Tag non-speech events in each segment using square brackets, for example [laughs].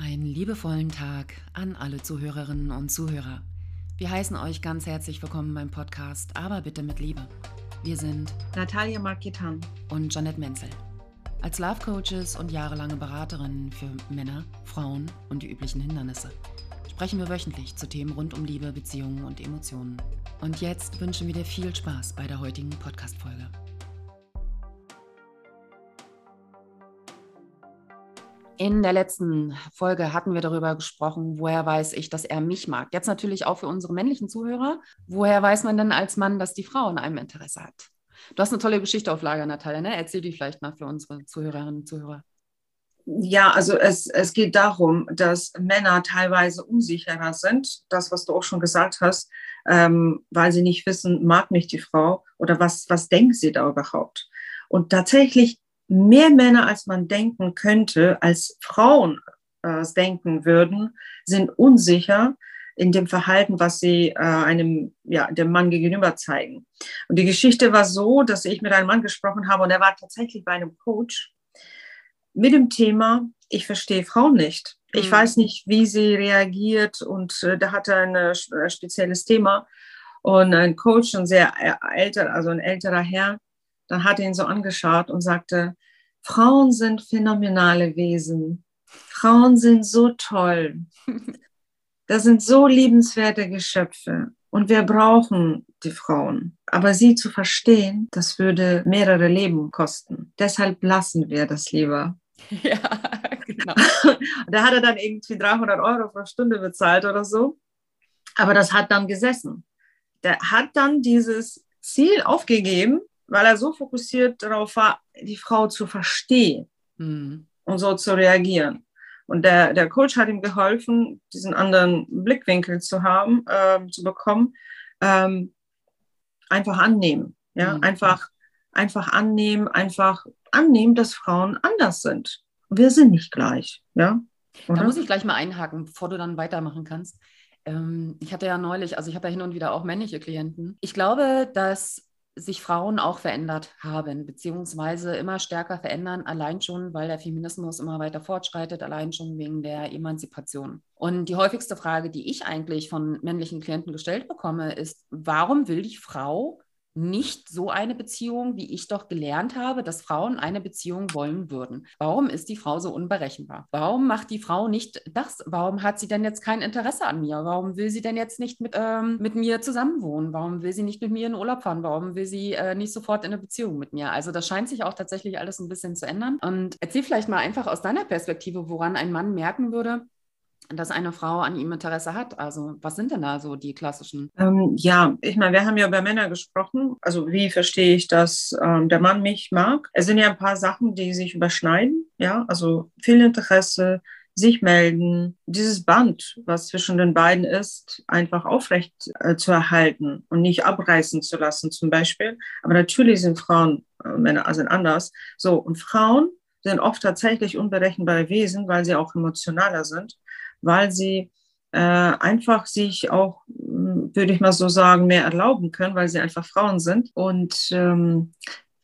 Einen liebevollen Tag an alle Zuhörerinnen und Zuhörer. Wir heißen euch ganz herzlich willkommen beim Podcast, aber bitte mit Liebe. Wir sind Natalia Marketan und Janet Menzel. Als Love Coaches und jahrelange Beraterinnen für Männer, Frauen und die üblichen Hindernisse sprechen wir wöchentlich zu Themen rund um Liebe, Beziehungen und Emotionen. Und jetzt wünschen wir dir viel Spaß bei der heutigen Podcast-Folge. In der letzten Folge hatten wir darüber gesprochen, woher weiß ich, dass er mich mag. Jetzt natürlich auch für unsere männlichen Zuhörer. Woher weiß man denn als Mann, dass die Frau an einem Interesse hat? Du hast eine tolle Geschichte auf Lager, Natalia. Ne? Erzähl die vielleicht mal für unsere Zuhörerinnen und Zuhörer. Ja, also es, es geht darum, dass Männer teilweise unsicherer sind, das, was du auch schon gesagt hast, ähm, weil sie nicht wissen, mag mich die Frau oder was, was denkt sie da überhaupt. Und tatsächlich mehr Männer, als man denken könnte, als Frauen äh, denken würden, sind unsicher in dem Verhalten, was sie äh, einem, ja, dem Mann gegenüber zeigen. Und die Geschichte war so, dass ich mit einem Mann gesprochen habe und er war tatsächlich bei einem Coach mit dem Thema, ich verstehe Frauen nicht. Ich mhm. weiß nicht, wie sie reagiert und äh, da hatte er ein äh, spezielles Thema und ein Coach, ein sehr äh, älter, also ein älterer Herr, dann hat er ihn so angeschaut und sagte, Frauen sind phänomenale Wesen. Frauen sind so toll. Das sind so liebenswerte Geschöpfe. Und wir brauchen die Frauen. Aber sie zu verstehen, das würde mehrere Leben kosten. Deshalb lassen wir das lieber. [laughs] Ja, genau. [laughs] da hat er dann irgendwie 300 Euro pro Stunde bezahlt oder so. Aber das hat dann gesessen. Der hat dann dieses Ziel aufgegeben, weil er so fokussiert darauf war, die Frau zu verstehen mhm. und so zu reagieren. Und der, der Coach hat ihm geholfen, diesen anderen Blickwinkel zu haben, äh, zu bekommen. Ähm, einfach annehmen. Ja, mhm. einfach, einfach annehmen, einfach annehmen, dass Frauen anders sind. Wir sind nicht gleich. Ja. Oder? Da muss ich gleich mal einhaken, bevor du dann weitermachen kannst. Ähm, ich hatte ja neulich, also ich habe ja hin und wieder auch männliche Klienten. Ich glaube, dass sich Frauen auch verändert haben, beziehungsweise immer stärker verändern, allein schon, weil der Feminismus immer weiter fortschreitet, allein schon wegen der Emanzipation. Und die häufigste Frage, die ich eigentlich von männlichen Klienten gestellt bekomme, ist, warum will die Frau nicht so eine Beziehung, wie ich doch gelernt habe, dass Frauen eine Beziehung wollen würden. Warum ist die Frau so unberechenbar? Warum macht die Frau nicht das? Warum hat sie denn jetzt kein Interesse an mir? Warum will sie denn jetzt nicht mit, ähm, mit mir zusammenwohnen? Warum will sie nicht mit mir in Urlaub fahren? Warum will sie äh, nicht sofort in eine Beziehung mit mir? Also das scheint sich auch tatsächlich alles ein bisschen zu ändern. Und erzähl vielleicht mal einfach aus deiner Perspektive, woran ein Mann merken würde, dass eine Frau an ihm Interesse hat? Also was sind denn da so die klassischen? Ähm, ja, ich meine, wir haben ja über Männer gesprochen. Also wie verstehe ich, dass ähm, der Mann mich mag? Es sind ja ein paar Sachen, die sich überschneiden. Ja, also viel Interesse, sich melden, dieses Band, was zwischen den beiden ist, einfach aufrecht äh, zu erhalten und nicht abreißen zu lassen, zum Beispiel. Aber natürlich sind Frauen, äh, Männer also anders. So, und Frauen sind oft tatsächlich unberechenbare Wesen, weil sie auch emotionaler sind weil sie äh, einfach sich auch, hm, würde ich mal so sagen, mehr erlauben können, weil sie einfach Frauen sind. Und ähm,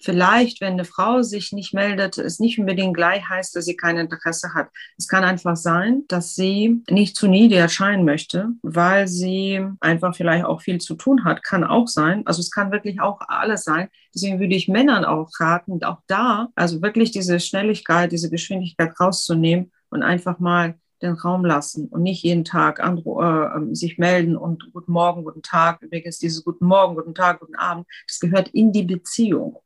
vielleicht, wenn eine Frau sich nicht meldet, es nicht unbedingt gleich heißt, dass sie kein Interesse hat. Es kann einfach sein, dass sie nicht zu needy erscheinen möchte, weil sie einfach vielleicht auch viel zu tun hat. Kann auch sein. Also es kann wirklich auch alles sein. Deswegen würde ich Männern auch raten, auch da, also wirklich diese Schnelligkeit, diese Geschwindigkeit rauszunehmen und einfach mal den Raum lassen und nicht jeden Tag äh, ähm, sich melden und guten Morgen, guten Tag. Übrigens, dieses guten Morgen, guten Tag, guten Abend, das gehört in die Beziehung.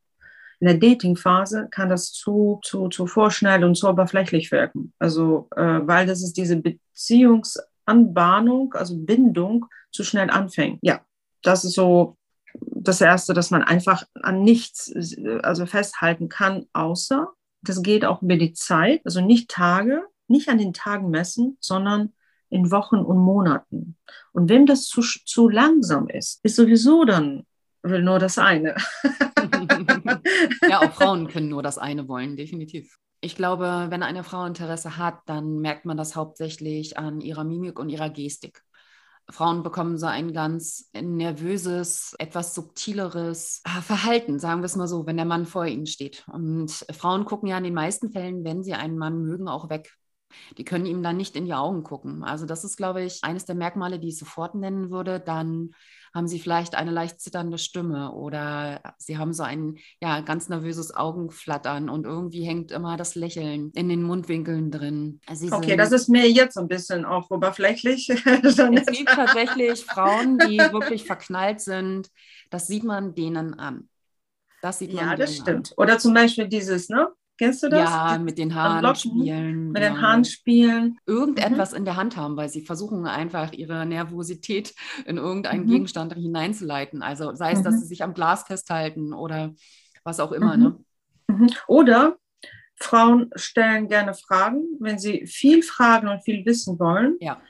In der Dating-Phase kann das zu, zu, zu vorschnell und zu oberflächlich wirken. Also, äh, weil das ist diese Beziehungsanbahnung, also Bindung, zu schnell anfängt. Ja, das ist so das Erste, dass man einfach an nichts also festhalten kann, außer das geht auch über die Zeit, also nicht Tage, nicht an den Tagen messen, sondern in Wochen und Monaten. Und wem das zu, zu langsam ist, ist sowieso dann will nur das eine. [laughs] ja, auch [laughs] Frauen können nur das eine wollen, definitiv. Ich glaube, wenn eine Frau Interesse hat, dann merkt man das hauptsächlich an ihrer Mimik und ihrer Gestik. Frauen bekommen so ein ganz nervöses, etwas subtileres ah, Verhalten, sagen wir es mal so, wenn der Mann vor ihnen steht. Und Frauen gucken ja in den meisten Fällen, wenn sie einen Mann mögen, auch weg Die können ihm dann nicht in die Augen gucken. Also das ist, glaube ich, eines der Merkmale, die ich sofort nennen würde. Dann haben sie vielleicht eine leicht zitternde Stimme oder sie haben so ein ja, ganz nervöses Augenflattern und irgendwie hängt immer das Lächeln in den Mundwinkeln drin. Sie okay, das ist mir jetzt ein bisschen auch oberflächlich. [laughs] es gibt tatsächlich Frauen, die [laughs] wirklich verknallt sind. Das sieht man denen an. Das sieht man ja, das stimmt. An. Oder zum Beispiel dieses, ne? Kennst du das? Ja, mit den Haaren spielen. Mit ja. den Haaren spielen. Irgendetwas mhm. in der Hand haben, weil sie versuchen einfach ihre Nervosität in irgendeinen mhm. Gegenstand hineinzuleiten. Also sei es, mhm. dass sie sich am Glas festhalten oder was auch immer. Ne? Mhm. Mhm. Oder Frauen stellen gerne Fragen. Wenn sie viel fragen und viel wissen wollen, ja.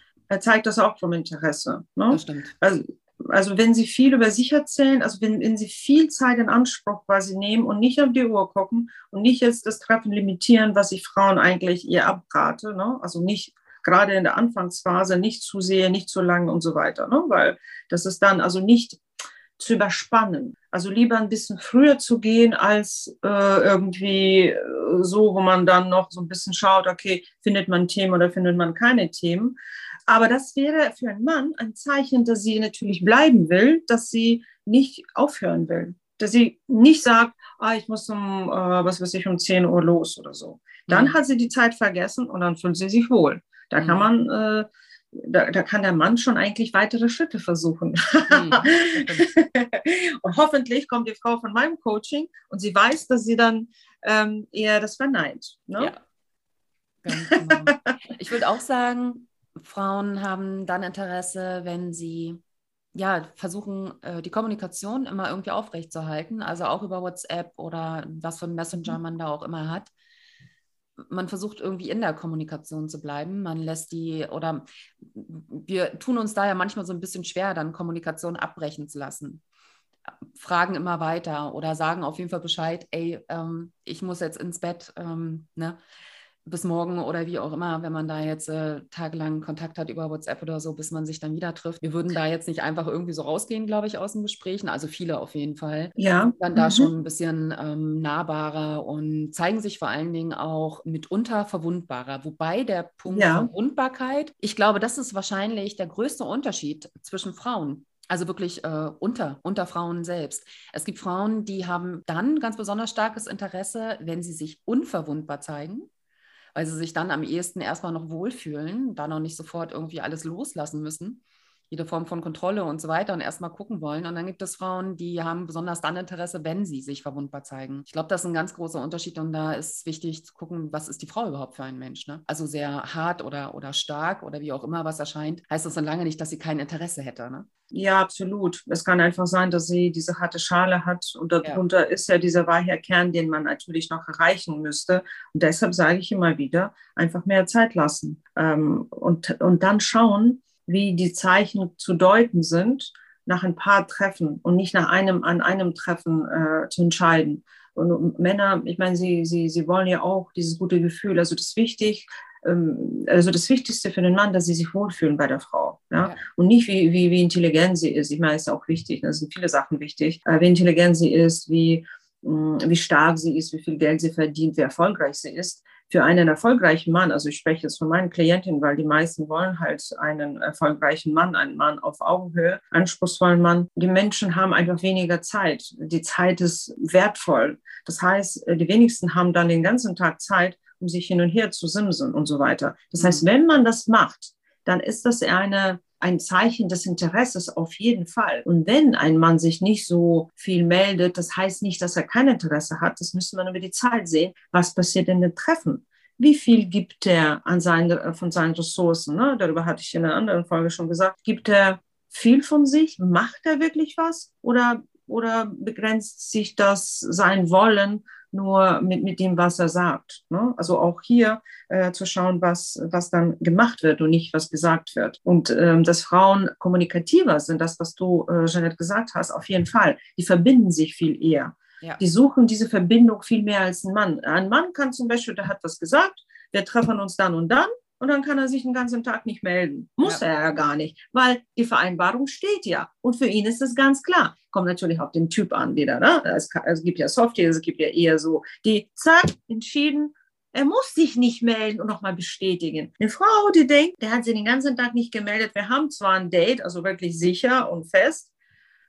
zeigt das auch vom Interesse. Ne? Das stimmt. Also also wenn sie viel über sich erzählen, also wenn, wenn sie viel Zeit in Anspruch quasi nehmen und nicht auf die Uhr gucken und nicht jetzt das Treffen limitieren, was ich Frauen eigentlich ihr abrate, ne? also nicht gerade in der Anfangsphase nicht zu sehr, nicht zu lang und so weiter, ne? weil das ist dann also nicht zu überspannen. Also lieber ein bisschen früher zu gehen, als äh, irgendwie äh, so, wo man dann noch so ein bisschen schaut, okay, findet man Themen oder findet man keine Themen. Aber das wäre für einen Mann ein Zeichen, dass sie natürlich bleiben will, dass sie nicht aufhören will. Dass sie nicht sagt, ah, ich muss um, äh, was weiß ich, um 10 Uhr los oder so. Dann mhm. hat sie die Zeit vergessen und dann fühlt sie sich wohl. Da mhm. kann man, äh, da, da, kann der Mann schon eigentlich weitere Schritte versuchen. Mhm. [laughs] und hoffentlich kommt die Frau von meinem Coaching und sie weiß, dass sie dann ähm, eher das verneint. Ne? Ja. Ganz genau. Ich würde auch sagen, Frauen haben dann Interesse, wenn sie ja, versuchen, äh, die Kommunikation immer irgendwie aufrechtzuerhalten, also auch über WhatsApp oder was für ein Messenger mhm. man da auch immer hat. Man versucht irgendwie in der Kommunikation zu bleiben. Man lässt die, oder wir tun uns da ja manchmal so ein bisschen schwer, dann Kommunikation abbrechen zu lassen. Fragen immer weiter oder sagen auf jeden Fall Bescheid, ey, ähm, ich muss jetzt ins Bett. Ähm, ne? Bis morgen oder wie auch immer, wenn man da jetzt äh, tagelang Kontakt hat über WhatsApp oder so, bis man sich dann wieder trifft. Wir würden da jetzt nicht einfach irgendwie so rausgehen, glaube ich, aus den Gesprächen. Also viele auf jeden Fall. Ja. Dann da mhm. schon ein bisschen ähm, nahbarer und zeigen sich vor allen Dingen auch mitunter verwundbarer. Wobei der Punkt ja. Verwundbarkeit, ich glaube, das ist wahrscheinlich der größte Unterschied zwischen Frauen. Also wirklich äh, unter, unter Frauen selbst. Es gibt Frauen, die haben dann ganz besonders starkes Interesse, wenn sie sich unverwundbar zeigen weil sie sich dann am ehesten erstmal noch wohlfühlen, da noch nicht sofort irgendwie alles loslassen müssen, jede Form von Kontrolle und so weiter und erstmal gucken wollen. Und dann gibt es Frauen, die haben besonders dann Interesse, wenn sie sich verwundbar zeigen. Ich glaube, das ist ein ganz großer Unterschied und da ist wichtig zu gucken, was ist die Frau überhaupt für ein Mensch. Ne? Also sehr hart oder, oder stark oder wie auch immer was erscheint, heißt das dann lange nicht, dass sie kein Interesse hätte. Ne? Ja, absolut. Es kann einfach sein, dass sie diese harte Schale hat und darunter ja. ist ja dieser weiche Kern, den man natürlich noch erreichen müsste. Und deshalb sage ich immer wieder, einfach mehr Zeit lassen ähm, und, und dann schauen, wie die Zeichen zu deuten sind, nach ein paar Treffen und nicht nach einem, an einem Treffen äh, zu entscheiden. Und Männer, ich meine, sie, sie, sie wollen ja auch dieses gute Gefühl. Also das wichtig, ähm, also das Wichtigste für den Mann, dass sie sich wohlfühlen bei der Frau. Ja? ja. Und nicht, wie, wie, wie intelligent sie ist. Ich meine, ist auch wichtig. Da sind viele Sachen wichtig. Äh, wie intelligent sie ist, wie, mh, mm, wie stark sie ist, wie viel Geld sie verdient, wie erfolgreich sie ist für einen erfolgreichen Mann, also ich spreche jetzt von meinen Klientinnen, weil die meisten wollen halt einen erfolgreichen Mann, einen Mann auf Augenhöhe, anspruchsvollen Mann. Die Menschen haben einfach weniger Zeit. Die Zeit ist wertvoll. Das heißt, die wenigsten haben dann den ganzen Tag Zeit, um sich hin und her zu simsen und so weiter. Das heißt, mhm. wenn man das macht, dann ist das eine ein Zeichen des Interesses auf jeden Fall. Und wenn ein Mann sich nicht so viel meldet, das heißt nicht, dass er kein Interesse hat. Das müsste man über die Zeit sehen. Was passiert in den Treffen? Wie viel gibt er an seine, von seinen Ressourcen? Ne? Darüber hatte ich in einer anderen Folge schon gesagt. Gibt er viel von sich? Macht er wirklich was? Oder, oder begrenzt sich das sein Wollen nur mit, mit dem, was er sagt. Ne? Also auch hier äh, zu schauen, was, was dann gemacht wird und nicht, was gesagt wird. Und ähm, dass Frauen kommunikativer sind, das, was du, äh, Jeanette, gesagt hast, auf jeden Fall. Die verbinden sich viel eher. Ja. Die suchen diese Verbindung viel mehr als ein Mann. Ein Mann kann zum Beispiel, der hat was gesagt, wir treffen uns dann und dann und dann kann er sich den ganzen Tag nicht melden. Muss ja. er ja gar nicht, weil die Vereinbarung steht ja. Und für ihn ist es ganz klar. Kommt natürlich auf den Typ an, wieder. Ne? Es, es gibt ja Softies, es gibt ja eher so, die zack, entschieden, Er muss sich nicht melden und nochmal bestätigen. Eine Frau, die denkt, der hat sich den ganzen Tag nicht gemeldet. Wir haben zwar ein Date, also wirklich sicher und fest,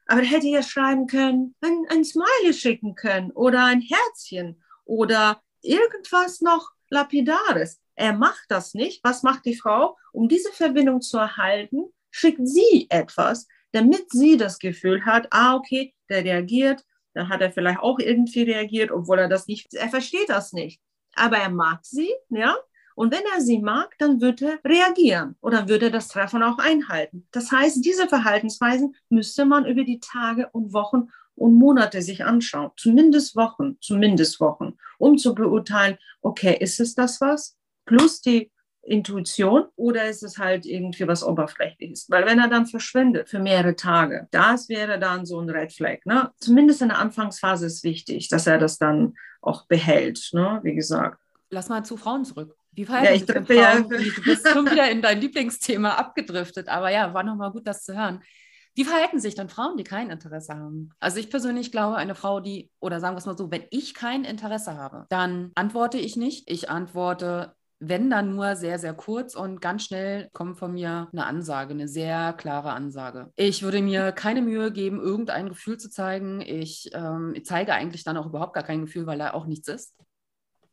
aber der hätte ja schreiben können, ein, ein Smiley schicken können oder ein Herzchen oder irgendwas noch Lapidares. Er macht das nicht. Was macht die Frau? Um diese Verbindung zu erhalten, schickt sie etwas, damit sie das Gefühl hat, ah, okay, der reagiert, dann hat er vielleicht auch irgendwie reagiert, obwohl er das nicht, er versteht das nicht. Aber er mag sie, ja, und wenn er sie mag, dann wird er reagieren oder würde das Treffen auch einhalten. Das heißt, diese Verhaltensweisen müsste man über die Tage und Wochen und Monate sich anschauen. Zumindest Wochen, zumindest Wochen, um zu beurteilen, okay, ist es das was? Plus die Intuition oder ist es halt irgendwie was Oberflächliches? Weil wenn er dann verschwindet für mehrere Tage, das wäre dann so ein Red Flag. Ne? Zumindest in der Anfangsphase ist wichtig, dass er das dann auch behält, ne? wie gesagt. Lass mal zu Frauen zurück. Wie verhalten ja, ich sich Frauen? Ja. Du bist schon wieder in dein Lieblingsthema abgedriftet, aber ja, war nochmal gut, das zu hören. Wie verhalten sich dann Frauen, die kein Interesse haben? Also ich persönlich glaube, eine Frau, die, oder sagen wir es mal so, wenn ich kein Interesse habe, dann antworte ich nicht. Ich antworte, wenn dann nur sehr, sehr kurz und ganz schnell kommt von mir eine Ansage, eine sehr klare Ansage. Ich würde mir keine Mühe geben, irgendein Gefühl zu zeigen. Ich, ähm, zeige eigentlich dann auch überhaupt gar kein Gefühl, weil da auch nichts ist.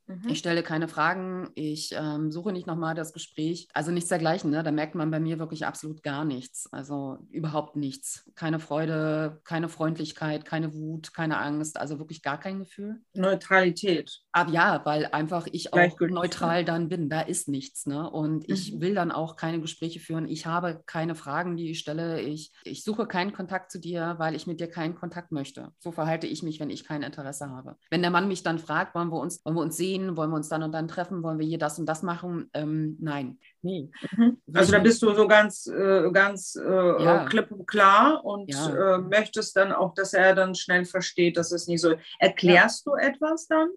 Mhm. Ich stelle keine Fragen, ich ähm, suche nicht nochmal das Gespräch. Also nichts dergleichen. Ne? Da merkt man bei mir wirklich absolut gar nichts. Also überhaupt nichts. Keine Freude, keine Freundlichkeit, keine Wut, keine Angst. Also wirklich gar kein Gefühl. Neutralität. Aber ja, weil einfach ich auch neutral dann bin. Da ist nichts. Ne? Und ich mhm. will dann auch keine Gespräche führen. Ich habe keine Fragen, die ich stelle. Ich, ich suche keinen Kontakt zu dir, weil ich mit dir keinen Kontakt möchte. So verhalte ich mich, wenn ich kein Interesse habe. Wenn der Mann mich dann fragt, wollen wir uns, wollen wir uns sehen, sehen? Wollen wir uns dann und dann treffen? Wollen wir hier das und das machen? Ähm, nein, nee. Mhm. Also da bist du so ganz, äh, ganz äh, ja. klipp und klar und ja. äh, möchtest dann auch, dass er dann schnell versteht, dass es nicht so. Erklärst ja. du etwas dann?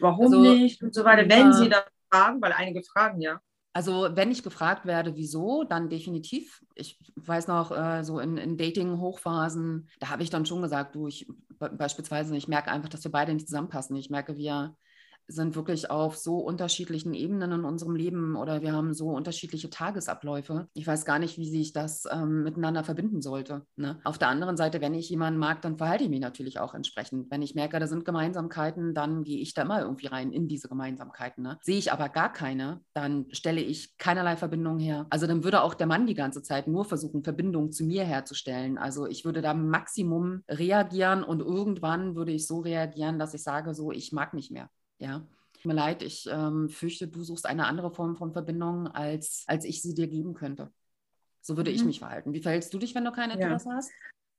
Warum also, nicht? Und so weiter, wenn sie dann fragen, weil einige fragen ja. Also wenn ich gefragt werde, wieso, dann definitiv. Ich weiß noch, äh, so in, in Dating-Hochphasen, da habe ich dann schon gesagt, du, ich beispielsweise, ich merke einfach, dass wir beide nicht zusammenpassen. Ich merke, wir, sind wirklich auf so unterschiedlichen Ebenen in unserem Leben oder wir haben so unterschiedliche Tagesabläufe. Ich weiß gar nicht, wie sich das ähm, miteinander verbinden sollte. Ne? Auf der anderen Seite, wenn ich jemanden mag, dann verhalte ich mich natürlich auch entsprechend. Wenn ich merke, da sind Gemeinsamkeiten, dann gehe ich da mal irgendwie rein in diese Gemeinsamkeiten. Ne? Sehe ich aber gar keine, dann stelle ich keinerlei Verbindung her. Also dann würde auch der Mann die ganze Zeit nur versuchen, Verbindung zu mir herzustellen. Also ich würde da Maximum reagieren und irgendwann würde ich so reagieren, dass ich sage, so, ich mag nicht mehr. Ja. Tut mir leid, ich ähm, fürchte, du suchst eine andere Form von Verbindung, als, als ich sie dir geben könnte. So würde mhm. ich mich verhalten. Wie verhältst du dich, wenn du kein Interesse ja. hast?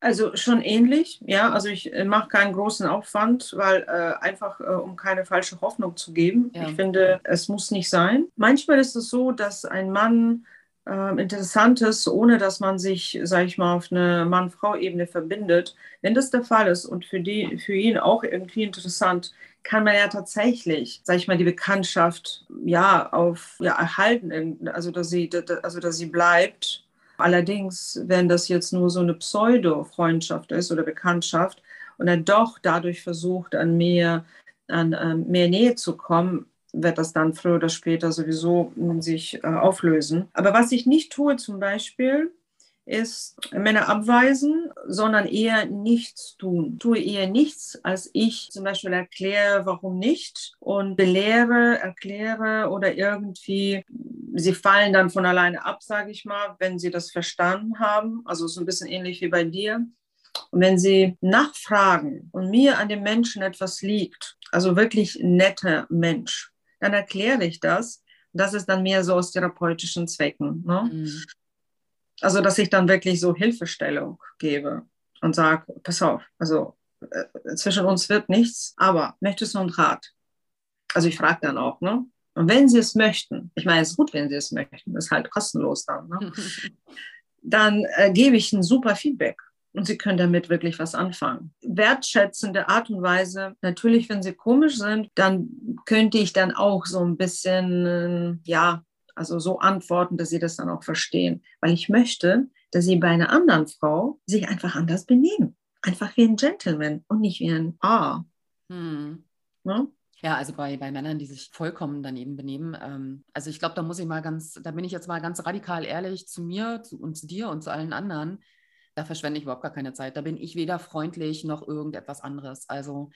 Also schon ähnlich, ja. Also ich äh, mache keinen großen Aufwand, weil äh, einfach äh, um keine falsche Hoffnung zu geben. Ja. Ich finde, es muss nicht sein. Manchmal ist es so, dass ein Mann äh, interessant ist, ohne dass man sich, sage ich mal, auf eine Mann-Frau-Ebene verbindet. Wenn das der Fall ist und für, die, für ihn auch irgendwie interessant, kann man ja tatsächlich, sage ich mal, die Bekanntschaft ja auf ja erhalten, also dass sie, also dass sie bleibt. Allerdings, wenn das jetzt nur so eine Pseudo-Freundschaft ist oder Bekanntschaft und er doch dadurch versucht, an mehr, an äh, mehr Nähe zu kommen, wird das dann früher oder später sowieso sich äh, auflösen. Aber was ich nicht tue zum Beispiel, ist Männer abweisen, sondern eher nichts tun. Ich tue eher nichts, als ich zum Beispiel erkläre, warum nicht und belehre, erkläre oder irgendwie, sie fallen dann von alleine ab, sage ich mal, wenn sie das verstanden haben. Also so ein bisschen ähnlich wie bei dir. Und wenn sie nachfragen und mir an dem Menschen etwas liegt, also wirklich netter Mensch, dann erkläre ich das. Das ist dann mehr so aus therapeutischen Zwecken. Ne? Mhm. Also, dass ich dann wirklich so Hilfestellung gebe und sage, pass auf, also äh, zwischen uns wird nichts, aber möchtest du einen Rat? Also ich frage dann auch, ne? Und wenn sie es möchten, ich meine, es ist gut, wenn sie es möchten, ist halt kostenlos dann, ne? [laughs] dann äh, gebe ich ein super Feedback und sie können damit wirklich was anfangen. Wertschätzende Art und Weise, natürlich, wenn sie komisch sind, dann könnte ich dann auch so ein bisschen, ja, also so antworten, dass sie das dann auch verstehen. Weil ich möchte, dass sie bei einer anderen Frau sich einfach anders benehmen. Einfach wie ein Gentleman und nicht wie ein A. Hm. Ne? Ja, also bei, bei Männern, die sich vollkommen daneben benehmen. Ähm, also ich glaube, da muss ich mal ganz, da bin ich jetzt mal ganz radikal ehrlich zu mir zu, und zu dir und zu allen anderen. Da verschwende ich überhaupt gar keine Zeit. Da bin ich weder freundlich noch irgendetwas anderes. Also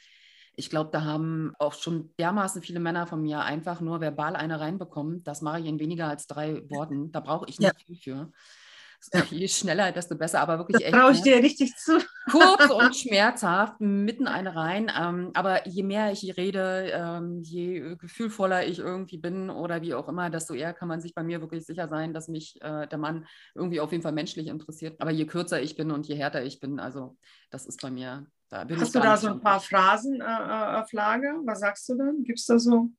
ich glaube, da haben auch schon dermaßen viele Männer von mir einfach nur verbal eine reinbekommen. Das mache ich in weniger als drei Worten. Da brauche ich nicht ja. viel für. Ja. Je schneller, desto besser, aber wirklich das echt. Traue ich dir richtig zu. Kurz und [laughs] schmerzhaft, mitten eine rein. Ähm, aber je mehr ich rede, ähm, je gefühlvoller ich irgendwie bin oder wie auch immer, desto eher kann man sich bei mir wirklich sicher sein, dass mich äh, der Mann irgendwie auf jeden Fall menschlich interessiert. Aber je kürzer ich bin und je härter ich bin, also das ist bei mir. Hast du da so ein paar Phrasen äh, äh, auf Lager? Was sagst du dann? Gibt es da so?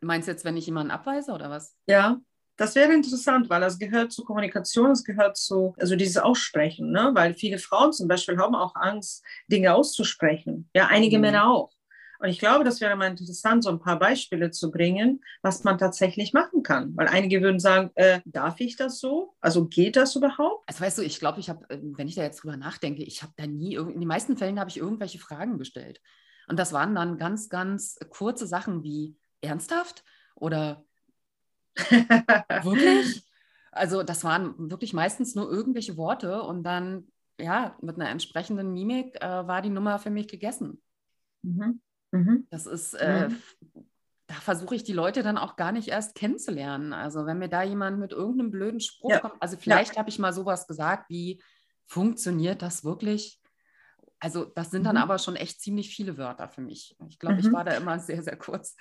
Meinst du jetzt, wenn ich jemanden abweise oder was? Ja. Das wäre interessant, weil das gehört zur Kommunikation, es gehört zu, also dieses Aussprechen, ne? weil viele Frauen zum Beispiel haben auch Angst, Dinge auszusprechen. Ja, einige mhm. Männer auch. Und ich glaube, das wäre mal interessant, so ein paar Beispiele zu bringen, was man tatsächlich machen kann. Weil einige würden sagen, äh, darf ich das so? Also geht das überhaupt? Also weißt du, ich glaube, ich habe, äh, wenn ich da jetzt drüber nachdenke, ich habe da nie, in den meisten Fällen habe ich irgendwelche Fragen gestellt. Und das waren dann ganz, ganz kurze Sachen wie ernsthaft oder wirklich? [laughs] Also das waren wirklich meistens nur irgendwelche Worte und dann, ja, mit einer entsprechenden Mimik äh, war die Nummer für mich gegessen. Mhm. Mhm. Das ist, äh, mhm. da versuche ich die Leute dann auch gar nicht erst kennenzulernen. Also wenn mir da jemand mit irgendeinem blöden Spruch ja. kommt, also vielleicht ja. habe ich mal sowas gesagt wie, funktioniert das wirklich? Also das sind dann mhm. aber schon echt ziemlich viele Wörter für mich. Ich glaube, ich mhm. war da immer sehr, sehr kurz.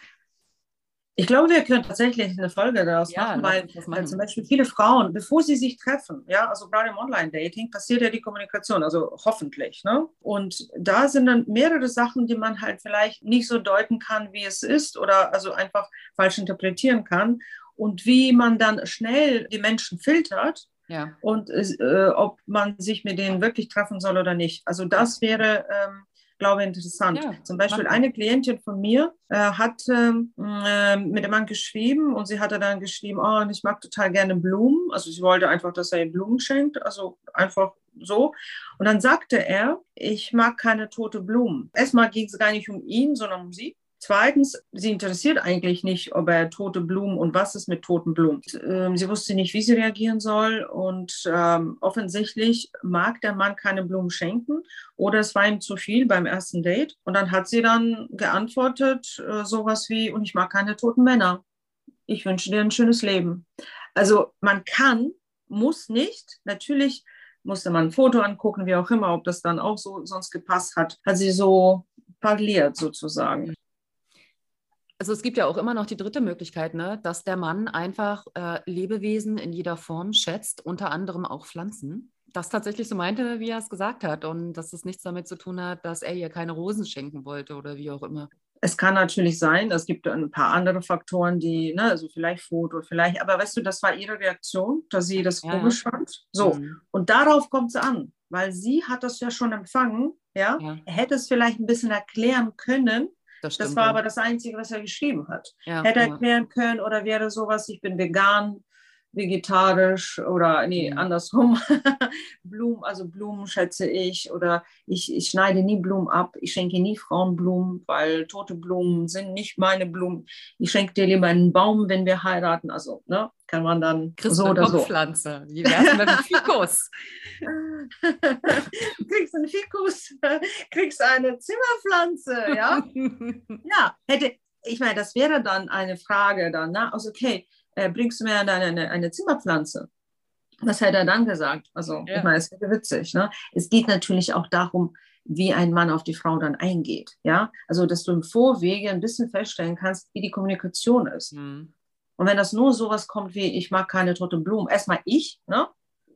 Ich glaube, wir können tatsächlich eine Folge daraus ja, machen, weil, weil, zum Beispiel viele Frauen, bevor sie sich treffen, ja, also gerade im Online-Dating, passiert ja die Kommunikation, also hoffentlich. Ne? Und da sind dann mehrere Sachen, die man halt vielleicht nicht so deuten kann, wie es ist oder also einfach falsch interpretieren kann. Und wie man dann schnell die Menschen filtert, ja. und äh, ob man sich mit denen wirklich treffen soll oder nicht. Also das wäre ähm, glaube ich, interessant. Ja, Zum Beispiel eine Klientin von mir äh, hat äh, mit dem Mann geschrieben und sie hatte dann geschrieben, oh, ich mag total gerne Blumen. Also sie wollte einfach, dass er ihr Blumen schenkt, also einfach so. Und dann sagte er, ich mag keine tote Blumen. Erstmal ging es gar nicht um ihn, sondern um sie. Zweitens, sie interessiert eigentlich nicht, ob er tote Blumen und was ist mit toten Blumen. Ähm, sie wusste nicht, wie sie reagieren soll und ähm, offensichtlich mag der Mann keine Blumen schenken oder es war ihm zu viel beim ersten Date. Und dann hat sie dann geantwortet, äh, sowas wie, und ich mag keine toten Männer. Ich wünsche dir ein schönes Leben. Also man kann, muss nicht, natürlich musste man ein Foto angucken, wie auch immer, ob das dann auch so sonst gepasst hat, hat sie so parliert sozusagen. Also es gibt ja auch immer noch die dritte Möglichkeit, ne? dass der Mann einfach äh, Lebewesen in jeder Form schätzt, unter anderem auch Pflanzen. Das tatsächlich so meinte, wie er es gesagt hat und dass es nichts damit zu tun hat, dass er ihr keine Rosen schenken wollte oder wie auch immer. Es kann natürlich sein, es gibt ein paar andere Faktoren, die, ne, also vielleicht Foto, vielleicht, aber weißt du, das war ihre Reaktion, dass sie das ja. komisch fand. So, mhm. und darauf kommt es an, weil sie hat das ja schon empfangen, ja? ja. Er hätte es vielleicht ein bisschen erklären können, das, das war aber das Einzige, was er geschrieben hat. Ja, Hätte er erklären können oder wäre sowas, ich bin vegan, vegetarisch oder nee, mhm. andersrum. [laughs] Blumen, also Blumen schätze ich oder ich, ich schneide nie Blumen ab. Ich schenke nie Frauen Blumen, weil tote Blumen sind nicht meine Blumen. Ich schenke dir lieber einen Baum, wenn wir heiraten. Also, ne, kann man dann Kriegst so oder so. Pflanze. Wie wär's mit dem Fikus? [laughs] kriegst einen Fikus, [laughs] kriegst eine Zimmerpflanze, ja? ja, hätte, ich meine, das wäre dann eine Frage dann, ne? Also, okay, äh, bringst du mir eine, eine, eine Zimmerpflanze? Was hätte er dann gesagt? Also, ja. ich meine, es wäre witzig. Ne? Es geht natürlich auch darum, wie ein Mann auf die Frau dann eingeht. Ja, also, dass du im Vorwege ein bisschen feststellen kannst, wie die Kommunikation ist. Mhm. Und wenn das nur sowas kommt wie, ich mag keine toten Blumen, erstmal ich, ne?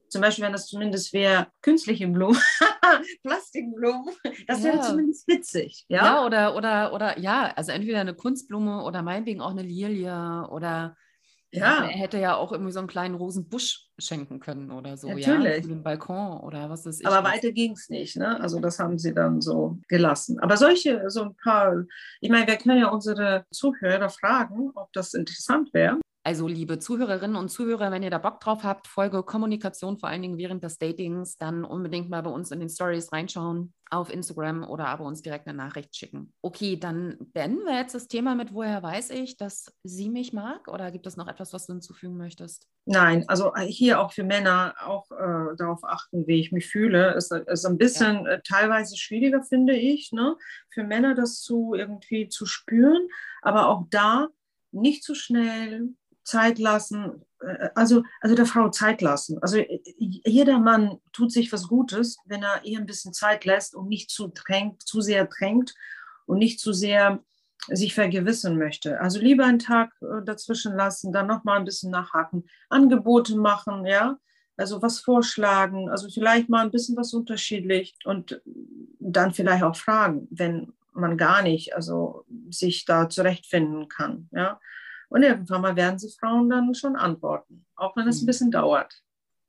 Zum Beispiel, wenn das zumindest wäre künstliche Blumen, [laughs] Plastikblumen, das wäre ja. zumindest witzig. Ja? ja, oder, oder, oder ja, also entweder eine Kunstblume oder meinetwegen auch eine Lilie oder ja. Er hätte ja auch irgendwie so einen kleinen Rosenbusch schenken können oder so, Natürlich. ja, für den Balkon oder was ist. Aber weiter ging es nicht, ne? Also das haben sie dann so gelassen. Aber solche, so ein paar, ich meine, wir können ja unsere Zuhörer fragen, ob das interessant wäre. Also, liebe Zuhörerinnen und Zuhörer, wenn ihr da Bock drauf habt, Folge Kommunikation, vor allen Dingen während des Datings, dann unbedingt mal bei uns in den Stories reinschauen auf Instagram oder aber uns direkt eine Nachricht schicken. Okay, dann beenden wir jetzt das Thema mit, woher weiß ich, dass sie mich mag? Oder gibt es noch etwas, was du hinzufügen möchtest? Nein, also äh, hier auch für Männer auch äh, darauf achten, wie ich mich fühle, ist, ist ein bisschen ja. äh, teilweise schwieriger, finde ich, ne? für Männer das zu irgendwie zu spüren, aber auch da nicht zu schnell Zeit lassen, äh, also, also der Frau Zeit lassen. Also äh, jeder Mann tut sich was Gutes, wenn er ihr ein bisschen Zeit lässt und nicht zu, drängt, zu sehr drängt und nicht zu sehr sich vergewissern möchte. Also lieber einen Tag äh, dazwischen lassen, dann nochmal ein bisschen nachhaken, Angebote machen, ja, also was vorschlagen, also vielleicht mal ein bisschen was unterschiedlich und dann vielleicht auch fragen, wenn man gar nicht, also sich da zurechtfinden kann, ja. Und irgendwann mal werden sie Frauen dann schon antworten, auch wenn es ein mhm. bisschen dauert.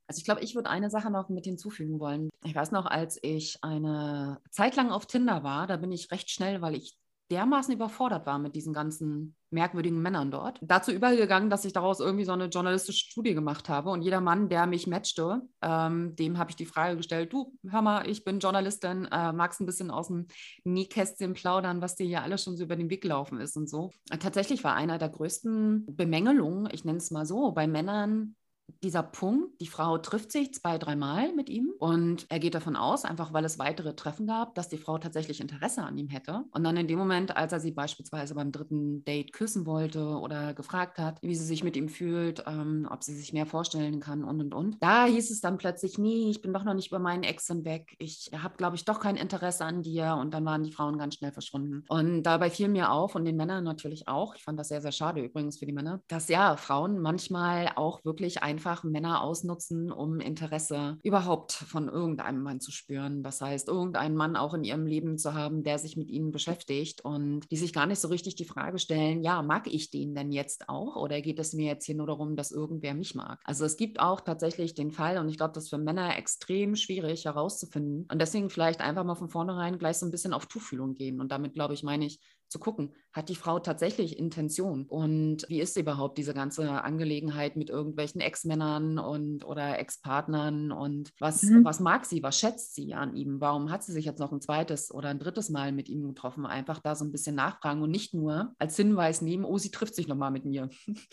Also ich glaube, ich würde eine Sache noch mit hinzufügen wollen. Ich weiß noch, als ich eine Zeit lang auf Tinder war, da bin ich recht schnell, weil ich dermaßen überfordert war mit diesen ganzen merkwürdigen Männern dort. Dazu übergegangen, dass ich daraus irgendwie so eine journalistische Studie gemacht habe. Und jeder Mann, der mich matchte, ähm, dem habe ich die Frage gestellt, du, hör mal, ich bin Journalistin, äh, magst ein bisschen aus dem Nähkästchen plaudern, was dir hier alles schon so über den Weg gelaufen ist und so. Tatsächlich war einer der größten Bemängelungen, ich nenne es mal so, bei Männern dieser Punkt, die Frau trifft sich zwei, dreimal mit ihm und er geht davon aus, einfach weil es weitere Treffen gab, dass die Frau tatsächlich Interesse an ihm hätte. Und dann in dem Moment, als er sie beispielsweise beim dritten Date küssen wollte oder gefragt hat, wie sie sich mit ihm fühlt, ähm, ob sie sich mehr vorstellen kann und und und, da hieß es dann plötzlich, nee, ich bin doch noch nicht über meinen Ex hinweg, ich habe, glaube ich, doch kein Interesse an dir und dann waren die Frauen ganz schnell verschwunden. Und dabei fiel mir auf und den Männern natürlich auch, ich fand das sehr, sehr schade übrigens für die Männer, dass ja Frauen manchmal auch wirklich ein einfach Männer ausnutzen, um Interesse überhaupt von irgendeinem Mann zu spüren. Das heißt, irgendeinen Mann auch in ihrem Leben zu haben, der sich mit ihnen beschäftigt und die sich gar nicht so richtig die Frage stellen, ja, mag ich den denn jetzt auch oder geht es mir jetzt hier nur darum, dass irgendwer mich mag? Also es gibt auch tatsächlich den Fall und ich glaube, das ist für Männer extrem schwierig herauszufinden und deswegen vielleicht einfach mal von vornherein gleich so ein bisschen auf Tuchfühlung gehen und damit, glaube ich, meine ich, zu gucken, hat die Frau tatsächlich Intention und wie ist überhaupt diese ganze Angelegenheit mit irgendwelchen Ex-Männern und oder Ex-Partnern und was, mhm. was mag sie, was schätzt sie an ihm, warum hat sie sich jetzt noch ein zweites oder ein drittes Mal mit ihm getroffen, einfach da so ein bisschen nachfragen und nicht nur als Hinweis nehmen, oh, sie trifft sich nochmal mit mir.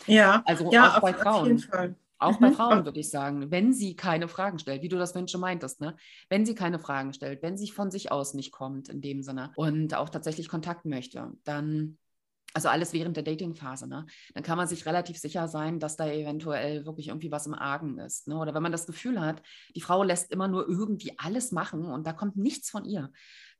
Ja, [laughs] also ja, auch auf, bei Frauen. Auf jeden Fall. Auch bei mhm. Frauen würde ich sagen, wenn sie keine Fragen stellt, wie du das schon meintest, ne? wenn sie keine Fragen stellt, wenn sie von sich aus nicht kommt in dem Sinne und auch tatsächlich Kontakt möchte, dann also alles während der Datingphase, ne? Dann kann man sich relativ sicher sein, dass da eventuell wirklich irgendwie was im Argen ist. Ne? Oder wenn man das Gefühl hat, die Frau lässt immer nur irgendwie alles machen und da kommt nichts von ihr,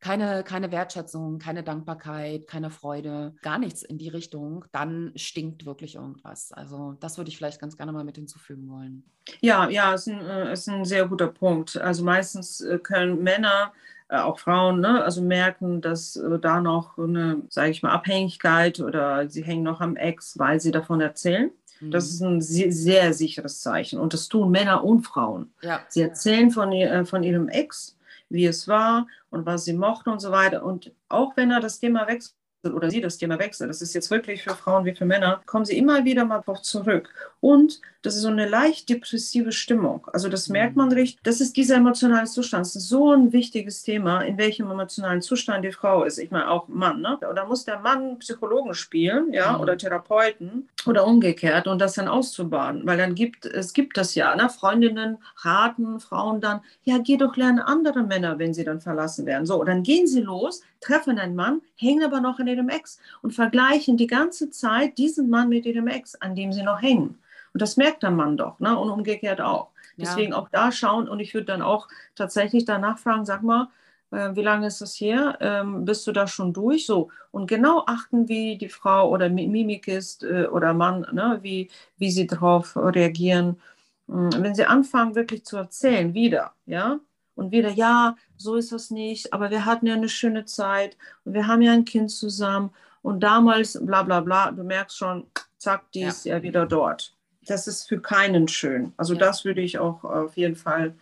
keine, keine Wertschätzung, keine Dankbarkeit, keine Freude, gar nichts in die Richtung, dann stinkt wirklich irgendwas. Also das würde ich vielleicht ganz gerne mal mit hinzufügen wollen. Ja, ja, ist ein, äh, ist ein sehr guter Punkt. Also meistens äh, können Männer äh, auch Frauen, ne, also merken, dass da noch eine, sage ich mal, Abhängigkeit oder sie hängen noch am Ex, weil sie davon erzählen. Das mhm. ist ein sehr, sehr, sicheres Zeichen. Und das tun Männer und Frauen. Ja. Sie erzählen von, von ihrem Ex wie es war und was sie mochten und so weiter. Und auch wenn er das Thema wechselt, oder sie das Thema wechselt, das ist jetzt wirklich für Frauen wie für Männer, kommen sie immer wieder mal drauf zurück. Und das ist so eine leicht depressive Stimmung. Also das merkt man mhm. richtig. Das ist dieser emotionale Zustand. Das ist so ein wichtiges Thema, in welchem emotionalen Zustand die Frau ist. Ich meine auch Mann. Ne? Oder muss der Mann Psychologen spielen, ja, mhm. oder Therapeuten oder umgekehrt und das dann auszubaden, weil dann gibt es gibt das ja. Ne? Freundinnen raten Frauen dann, ja, geh doch lernen andere Männer, wenn sie dann verlassen werden. So, dann gehen sie los, treffen einen Mann, hängen aber noch in ihrem Ex und vergleichen die ganze Zeit diesen Mann mit ihrem Ex, an dem sie noch hängen. Und das merkt der Mann doch, ne? und umgekehrt auch. Deswegen ja. auch da schauen und ich würde dann auch tatsächlich danach fragen, sag mal, äh, wie lange ist das her? Ähm, bist du da schon durch? So. Und genau achten, wie die Frau oder Mimik ist äh, oder Mann, ne? wie, wie sie darauf reagieren. Mhm. Wenn sie anfangen, wirklich zu erzählen, wieder, ja, und wieder, ja, so ist das nicht, aber wir hatten ja eine schöne Zeit und wir haben ja ein Kind zusammen und damals, bla bla bla, du merkst schon, zack, die ja. ist ja wieder dort. Das ist für keinen schön. Also ja. das würde ich auch auf jeden Fall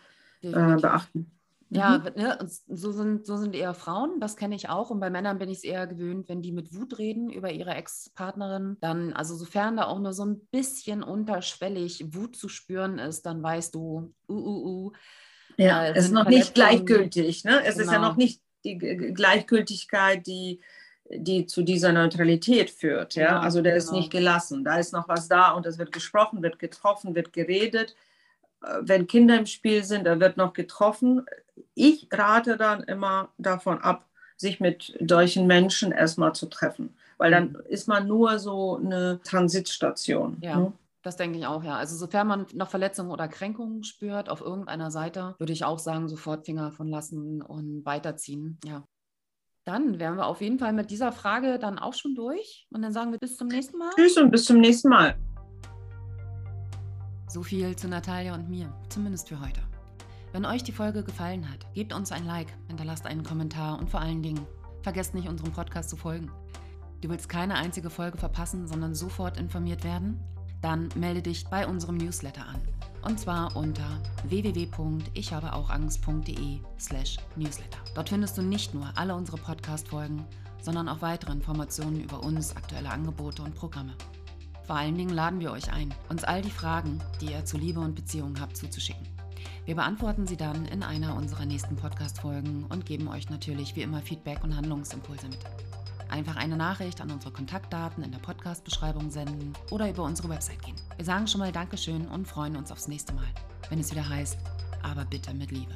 äh, beachten. Ja, mhm. ne, so, sind, so sind eher Frauen, das kenne ich auch. Und bei Männern bin ich es eher gewöhnt, wenn die mit Wut reden über ihre Ex-Partnerin, dann, also sofern da auch nur so ein bisschen unterschwellig Wut zu spüren ist, dann weißt du, uh, uh, uh. Ja, es ist noch nicht gleichgültig. Ne? Es genau. ist ja noch nicht die Gleichgültigkeit, die die zu dieser Neutralität führt. Ja? Genau, also der genau. ist nicht gelassen. Da ist noch was da und es wird gesprochen, wird getroffen, wird geredet. Äh, wenn Kinder im Spiel sind, da wird noch getroffen. Ich rate dann immer davon ab, sich mit solchen Menschen erstmal zu treffen, weil dann mhm. ist man nur so eine Transitstation. Ja. Ne? Das denke ich auch, ja. Also sofern man noch Verletzungen oder Kränkungen spürt auf irgendeiner Seite, würde ich auch sagen, sofort Finger von lassen und weiterziehen. Ja. Dann wären wir auf jeden Fall mit dieser Frage dann auch schon durch. Und dann sagen wir bis zum nächsten Mal. Tschüss und bis zum nächsten Mal. So viel zu Natalia und mir, zumindest für heute. Wenn euch die Folge gefallen hat, gebt uns ein Like, hinterlasst einen Kommentar und vor allen Dingen, vergesst nicht, unserem Podcast zu folgen. Du willst keine einzige Folge verpassen, sondern sofort informiert werden? Dann melde dich bei unserem Newsletter an. Und zwar unter www.ichhabeauchangst.de slash newsletter. Dort findest du nicht nur alle unsere Podcast-Folgen, sondern auch weitere Informationen über uns, aktuelle Angebote und Programme. Vor allen Dingen laden wir euch ein, uns all die Fragen, die ihr zu Liebe und Beziehungen habt, zuzuschicken. Wir beantworten sie dann in einer unserer nächsten Podcast-Folgen und geben euch natürlich wie immer Feedback und Handlungsimpulse mit. Einfach eine Nachricht an unsere Kontaktdaten in der Podcast-Beschreibung senden oder über unsere Website gehen. Wir sagen schon mal Dankeschön und freuen uns aufs nächste Mal, wenn es wieder heißt, aber bitte mit Liebe.